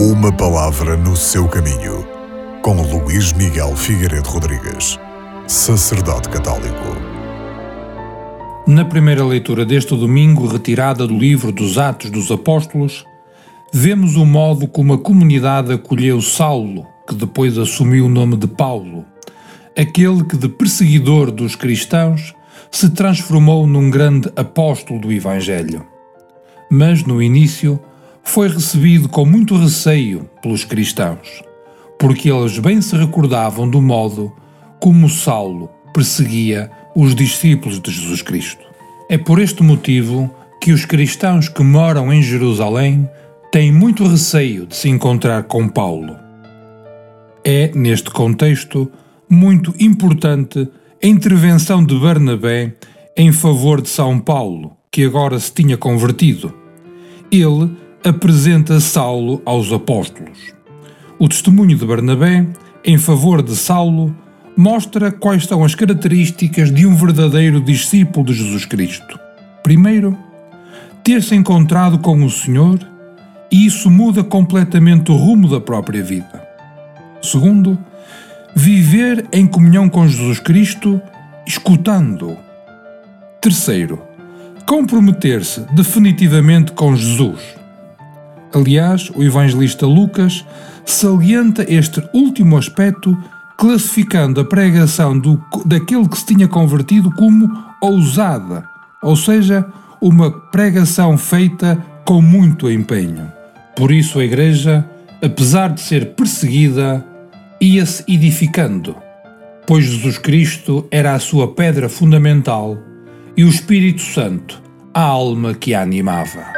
Uma palavra no seu caminho, com Luís Miguel Figueiredo Rodrigues, sacerdote católico. Na primeira leitura deste domingo, retirada do livro dos Atos dos Apóstolos, vemos o modo como a comunidade acolheu Saulo, que depois assumiu o nome de Paulo, aquele que de perseguidor dos cristãos se transformou num grande apóstolo do Evangelho. Mas no início, foi recebido com muito receio pelos cristãos, porque eles bem se recordavam do modo como Saulo perseguia os discípulos de Jesus Cristo. É por este motivo que os cristãos que moram em Jerusalém têm muito receio de se encontrar com Paulo. É, neste contexto, muito importante a intervenção de Barnabé em favor de São Paulo, que agora se tinha convertido. Ele apresenta Saulo aos apóstolos. O testemunho de Barnabé em favor de Saulo mostra quais são as características de um verdadeiro discípulo de Jesus Cristo. Primeiro, ter-se encontrado com o Senhor e isso muda completamente o rumo da própria vida. Segundo, viver em comunhão com Jesus Cristo, escutando-o. Terceiro, comprometer-se definitivamente com Jesus Aliás, o evangelista Lucas salienta este último aspecto, classificando a pregação do, daquele que se tinha convertido como ousada, ou seja, uma pregação feita com muito empenho. Por isso a Igreja, apesar de ser perseguida, ia-se edificando, pois Jesus Cristo era a sua pedra fundamental e o Espírito Santo a alma que a animava.